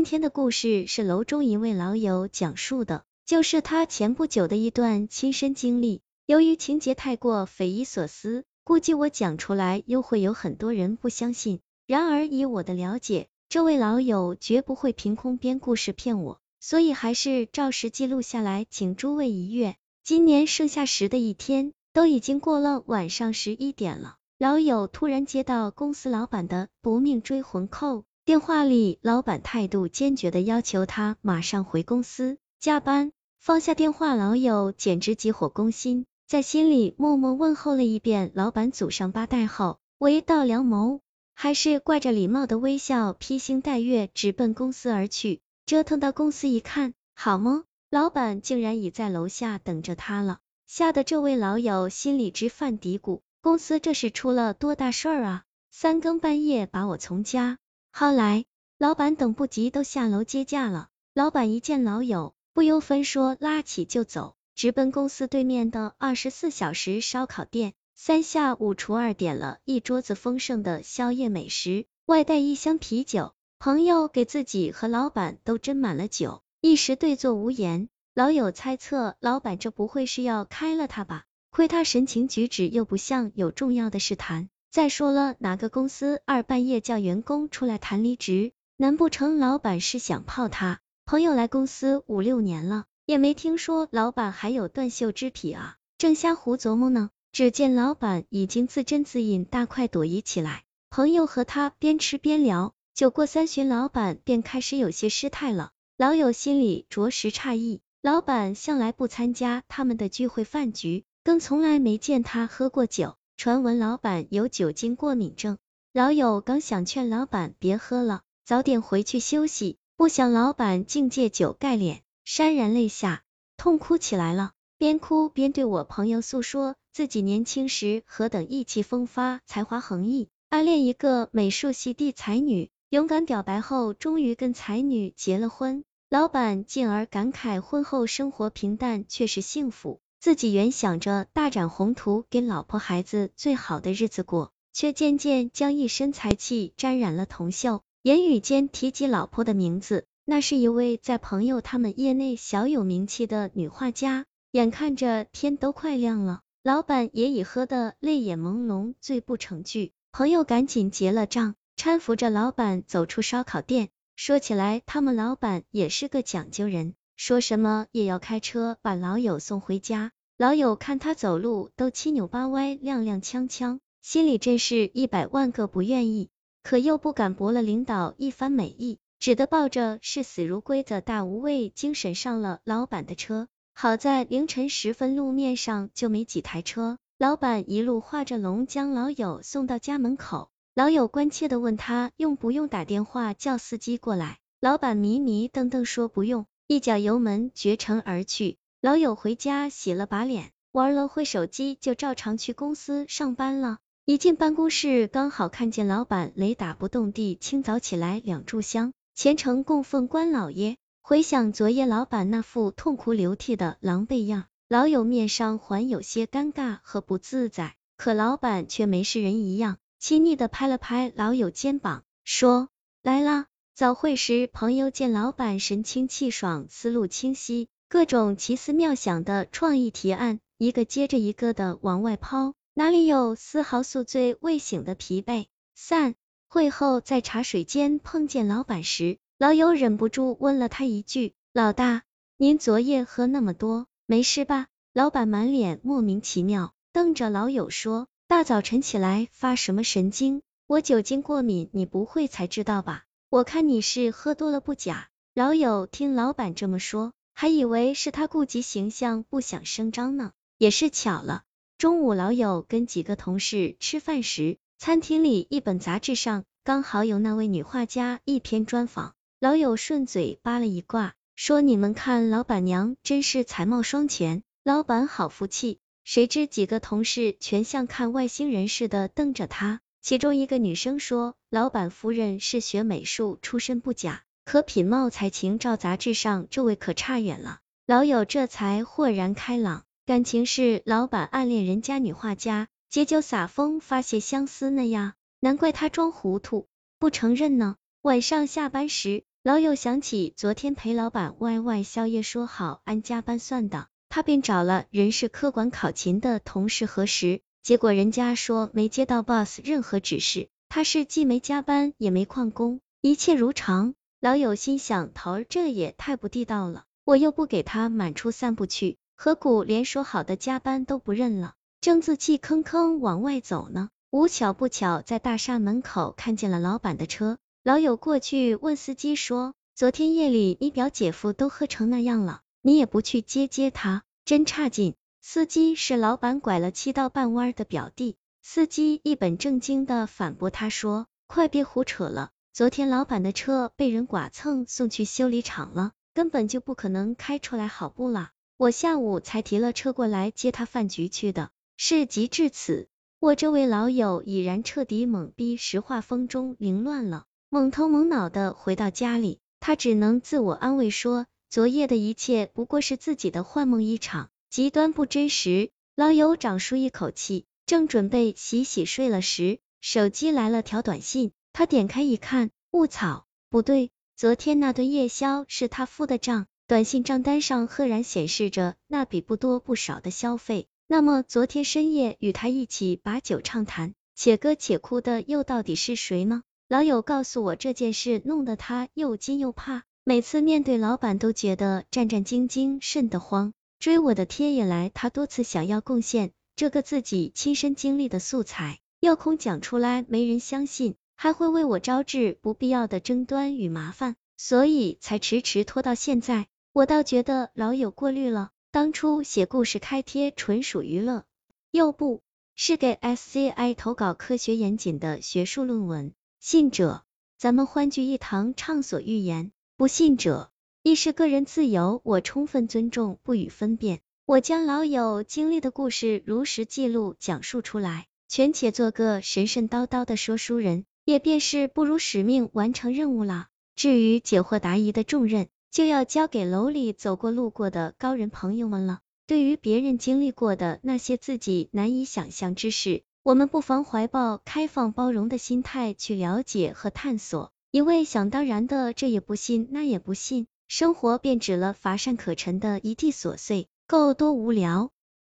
今天的故事是楼中一位老友讲述的，就是他前不久的一段亲身经历。由于情节太过匪夷所思，估计我讲出来又会有很多人不相信。然而以我的了解，这位老友绝不会凭空编故事骗我，所以还是照实记录下来，请诸位一阅。今年盛夏时的一天，都已经过了晚上十一点了，老友突然接到公司老板的不命追魂扣。电话里，老板态度坚决的要求他马上回公司加班。放下电话，老友简直急火攻心，在心里默默问候了一遍老板祖上八代后，唯道良谋，还是挂着礼貌的微笑，披星戴月直奔公司而去。折腾到公司一看，好吗？老板竟然已在楼下等着他了，吓得这位老友心里直犯嘀咕：公司这是出了多大事儿啊？三更半夜把我从家。后来，老板等不及都下楼接驾了。老板一见老友，不由分说拉起就走，直奔公司对面的二十四小时烧烤店。三下五除二点了一桌子丰盛的宵夜美食，外带一箱啤酒。朋友给自己和老板都斟满了酒，一时对坐无言。老友猜测，老板这不会是要开了他吧？亏他神情举止又不像有重要的事谈。再说了，哪个公司二半夜叫员工出来谈离职？难不成老板是想泡他？朋友来公司五六年了，也没听说老板还有断袖之癖啊。正瞎胡琢磨呢，只见老板已经自斟自饮，大快朵颐起来。朋友和他边吃边聊，酒过三巡，老板便开始有些失态了。老友心里着实诧异，老板向来不参加他们的聚会饭局，更从来没见他喝过酒。传闻老板有酒精过敏症，老友刚想劝老板别喝了，早点回去休息，不想老板竟借酒盖脸，潸然泪下，痛哭起来了。边哭边对我朋友诉说自己年轻时何等意气风发、才华横溢，暗恋一个美术系的才女，勇敢表白后，终于跟才女结了婚。老板进而感慨婚后生活平淡，却是幸福。自己原想着大展宏图，给老婆孩子最好的日子过，却渐渐将一身才气沾染了铜锈。言语间提及老婆的名字，那是一位在朋友他们业内小有名气的女画家。眼看着天都快亮了，老板也已喝得泪眼朦胧，醉不成句。朋友赶紧结了账，搀扶着老板走出烧烤店。说起来，他们老板也是个讲究人。说什么也要开车把老友送回家，老友看他走路都七扭八歪、踉踉跄跄，心里真是一百万个不愿意，可又不敢驳了领导一番美意，只得抱着视死如归的大无畏精神上了老板的车。好在凌晨时分路面上就没几台车，老板一路画着龙将老友送到家门口。老友关切的问他用不用打电话叫司机过来，老板迷迷瞪瞪说不用。一脚油门绝尘而去，老友回家洗了把脸，玩了会手机，就照常去公司上班了。一进办公室，刚好看见老板雷打不动地清早起来两炷香，虔诚供奉关老爷。回想昨夜老板那副痛哭流涕的狼狈样，老友面上还有些尴尬和不自在，可老板却没事人一样，亲昵的拍了拍老友肩膀，说：“来啦。”早会时，朋友见老板神清气爽，思路清晰，各种奇思妙想的创意提案，一个接着一个的往外抛，哪里有丝毫宿醉未醒的疲惫？散会后在茶水间碰见老板时，老友忍不住问了他一句：“老大，您昨夜喝那么多，没事吧？”老板满脸莫名其妙，瞪着老友说：“大早晨起来发什么神经？我酒精过敏，你不会才知道吧？”我看你是喝多了不假。老友听老板这么说，还以为是他顾及形象不想声张呢。也是巧了，中午老友跟几个同事吃饭时，餐厅里一本杂志上刚好有那位女画家一篇专访。老友顺嘴扒了一卦，说你们看老板娘真是才貌双全，老板好福气。谁知几个同事全像看外星人似的瞪着他。其中一个女生说，老板夫人是学美术出身不假，可品貌才情照杂志上这位可差远了。老友这才豁然开朗，感情是老板暗恋人家女画家，借酒撒疯发泄相思呢呀，难怪他装糊涂不承认呢。晚上下班时，老友想起昨天陪老板歪歪宵夜，说好按加班算的，他便找了人事科管考勤的同事核实，结果人家说没接到 boss 任何指示，他是既没加班也没旷工，一切如常。老友心想，头儿这也太不地道了，我又不给他满处散步去，何苦连说好的加班都不认了？正自气吭吭往外走呢，无巧不巧在大厦门口看见了老板的车。老友过去问司机说：“昨天夜里你表姐夫都喝成那样了，你也不去接接他，真差劲。”司机是老板拐了七道半弯的表弟。司机一本正经的反驳他说：“快别胡扯了，昨天老板的车被人剐蹭送去修理厂了，根本就不可能开出来好不啦？我下午才提了车过来接他饭局去的。”事急至此，我这位老友已然彻底懵逼，石化风中凌乱了，懵头懵脑的回到家里，他只能自我安慰说，昨夜的一切不过是自己的幻梦一场，极端不真实。老友长舒一口气，正准备洗洗睡了时，手机来了条短信，他点开一看，卧草，不对，昨天那顿夜宵是他付的账，短信账单上赫然显示着那笔不多不少的消费。那么昨天深夜与他一起把酒畅谈，且歌且哭的又到底是谁呢？老友告诉我这件事弄得他又惊又怕，每次面对老板都觉得战战兢兢，瘆得慌。追我的贴以来，他多次想要贡献这个自己亲身经历的素材，又恐讲出来没人相信，还会为我招致不必要的争端与麻烦，所以才迟迟拖到现在。我倒觉得老友过虑了。当初写故事开贴纯属娱乐，又不是给 SCI 投稿科学严谨的学术论文。信者，咱们欢聚一堂畅所欲言；不信者，亦是个人自由，我充分尊重，不予分辨。我将老友经历的故事如实记录讲述出来，权且做个神神叨叨的说书人，也便是不辱使命，完成任务了。至于解惑答疑的重任，就要交给楼里走过路过的高人朋友们了。对于别人经历过的那些自己难以想象之事，我们不妨怀抱开放包容的心态去了解和探索。一味想当然的这也不信那也不信，生活便只了乏善可陈的一地琐碎，够多无聊。